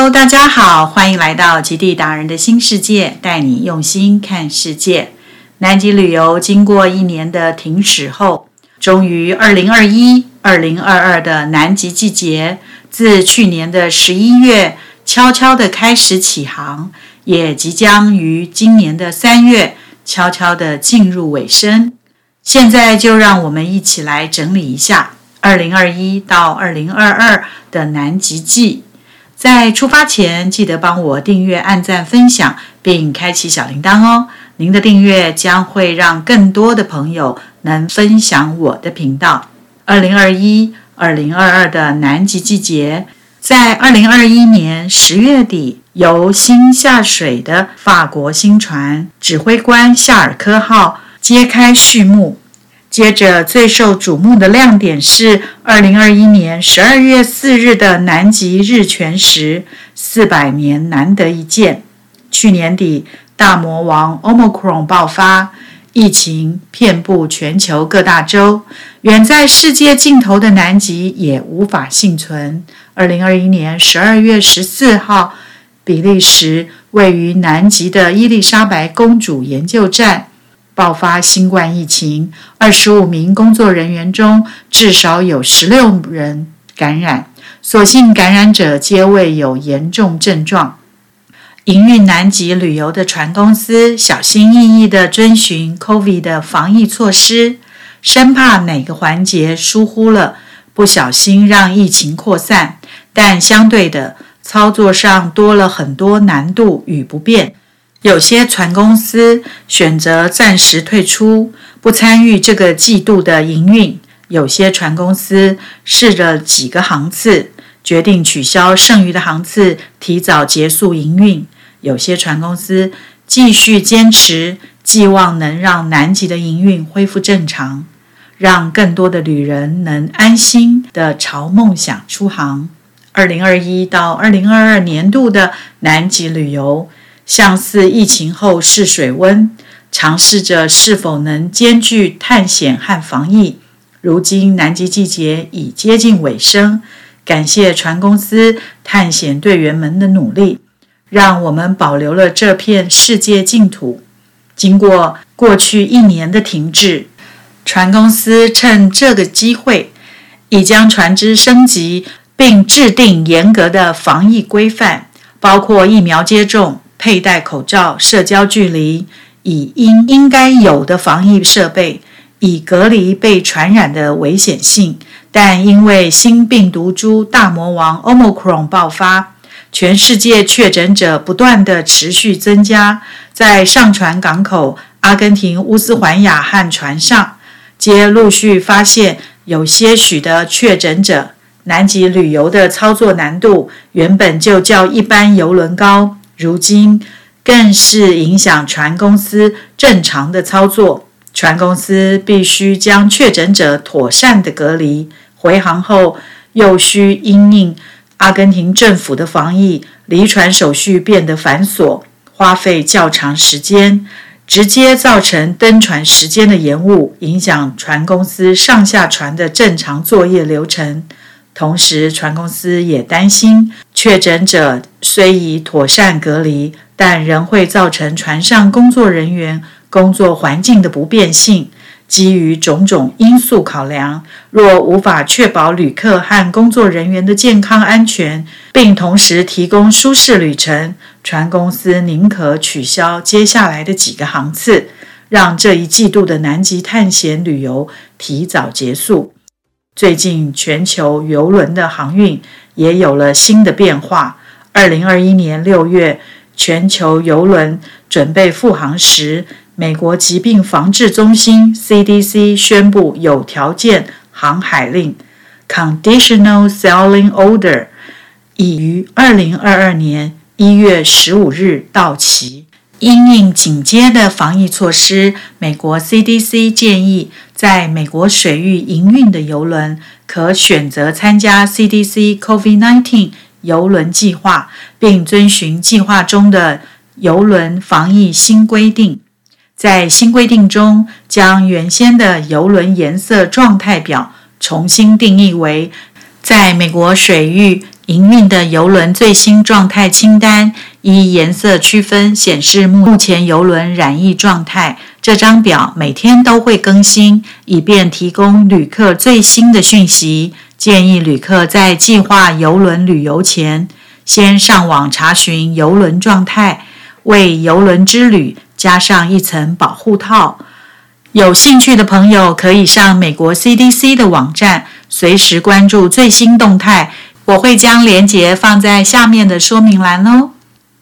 Hello，大家好，欢迎来到极地达人的新世界，带你用心看世界。南极旅游经过一年的停驶后，终于二零二一、二零二二的南极季节，自去年的十一月悄悄的开始起航，也即将于今年的三月悄悄的进入尾声。现在就让我们一起来整理一下二零二一到二零二二的南极季。在出发前，记得帮我订阅、按赞、分享，并开启小铃铛哦。您的订阅将会让更多的朋友能分享我的频道。二零二一、二零二二的南极季节，在二零二一年十月底由新下水的法国新船指挥官夏尔科号揭开序幕。接着，最受瞩目的亮点是二零二一年十二月四日的南极日全食，四百年难得一见。去年底，大魔王 Omicron 爆发，疫情遍布全球各大洲，远在世界尽头的南极也无法幸存。二零二一年十二月十四号，比利时位于南极的伊丽莎白公主研究站。爆发新冠疫情，二十五名工作人员中至少有十六人感染，所幸感染者皆未有严重症状。营运南极旅游的船公司小心翼翼地遵循 COVID 的防疫措施，生怕哪个环节疏忽了，不小心让疫情扩散。但相对的，操作上多了很多难度与不便。有些船公司选择暂时退出，不参与这个季度的营运；有些船公司试了几个航次，决定取消剩余的航次，提早结束营运；有些船公司继续坚持，寄望能让南极的营运恢复正常，让更多的旅人能安心的朝梦想出航。二零二一到二零二二年度的南极旅游。像似疫情后试水温，尝试着是否能兼具探险和防疫。如今南极季节已接近尾声，感谢船公司探险队员们的努力，让我们保留了这片世界净土。经过过去一年的停滞，船公司趁这个机会，已将船只升级，并制定严格的防疫规范，包括疫苗接种。佩戴口罩、社交距离，以应应该有的防疫设备，以隔离被传染的危险性。但因为新病毒株大魔王 Omicron 爆发，全世界确诊者不断的持续增加，在上船港口阿根廷乌斯环亚和船上，皆陆续发现有些许的确诊者。南极旅游的操作难度原本就较一般游轮高。如今更是影响船公司正常的操作。船公司必须将确诊者妥善的隔离，回航后又需因应阿根廷政府的防疫，离船手续变得繁琐，花费较长时间，直接造成登船时间的延误，影响船公司上下船的正常作业流程。同时，船公司也担心，确诊者虽已妥善隔离，但仍会造成船上工作人员工作环境的不便性。基于种种因素考量，若无法确保旅客和工作人员的健康安全，并同时提供舒适旅程，船公司宁可取消接下来的几个航次，让这一季度的南极探险旅游提早结束。最近，全球邮轮的航运也有了新的变化。二零二一年六月，全球邮轮准备复航时，美国疾病防治中心 （CDC） 宣布有条件航海令 （Conditional Sailing Order） 已于二零二二年一月十五日到期。因应紧接的防疫措施，美国 CDC 建议，在美国水域营运的游轮可选择参加 CDC COVID-19 游轮计划，并遵循计划中的游轮防疫新规定。在新规定中，将原先的游轮颜色状态表重新定义为在美国水域。营运的邮轮最新状态清单，依颜色区分显示目前邮轮染疫状态。这张表每天都会更新，以便提供旅客最新的讯息。建议旅客在计划邮轮旅游前，先上网查询邮轮状态，为邮轮之旅加上一层保护套。有兴趣的朋友可以上美国 CDC 的网站，随时关注最新动态。我会将链接放在下面的说明栏哦。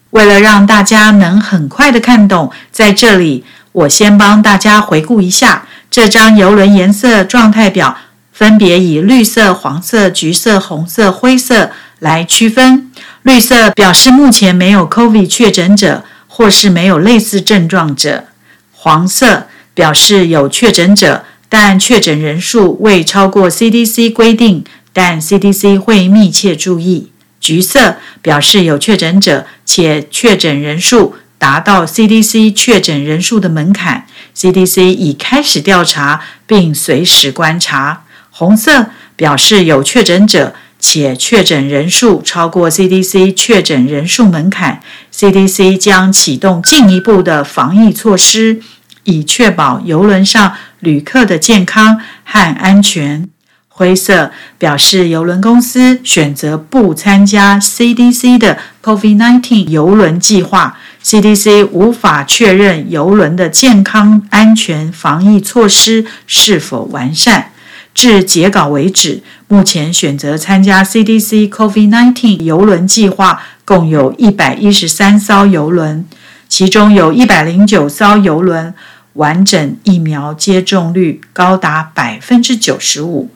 为了让大家能很快的看懂，在这里我先帮大家回顾一下这张邮轮颜色状态表。分别以绿色、黄色、橘色、红色、灰色来区分。绿色表示目前没有 COVID 确诊者，或是没有类似症状者；黄色表示有确诊者，但确诊人数未超过 CDC 规定，但 CDC 会密切注意；橘色表示有确诊者，且确诊人数达到 CDC 确诊人数的门槛，CDC 已开始调查并随时观察。红色表示有确诊者，且确诊人数超过 CDC 确诊人数门槛，CDC 将启动进一步的防疫措施，以确保邮轮上旅客的健康和安全。灰色表示邮轮公司选择不参加 CDC 的 COVID-19 邮轮计划，CDC 无法确认邮轮的健康安全防疫措施是否完善。至截稿为止，目前选择参加 CDC COVID-19 邮轮计划共有一百一十三艘邮轮，其中有一百零九艘邮轮完整疫苗接种率高达百分之九十五。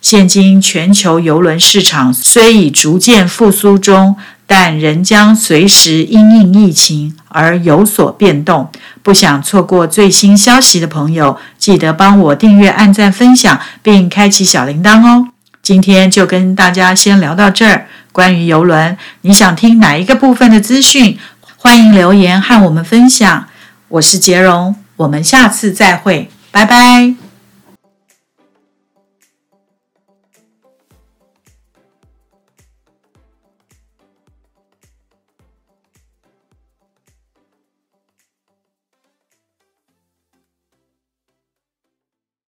现今全球邮轮市场虽已逐渐复苏中。但仍将随时因应疫情而有所变动。不想错过最新消息的朋友，记得帮我订阅、按赞、分享，并开启小铃铛哦。今天就跟大家先聊到这儿。关于游轮，你想听哪一个部分的资讯？欢迎留言和我们分享。我是杰荣，我们下次再会，拜拜。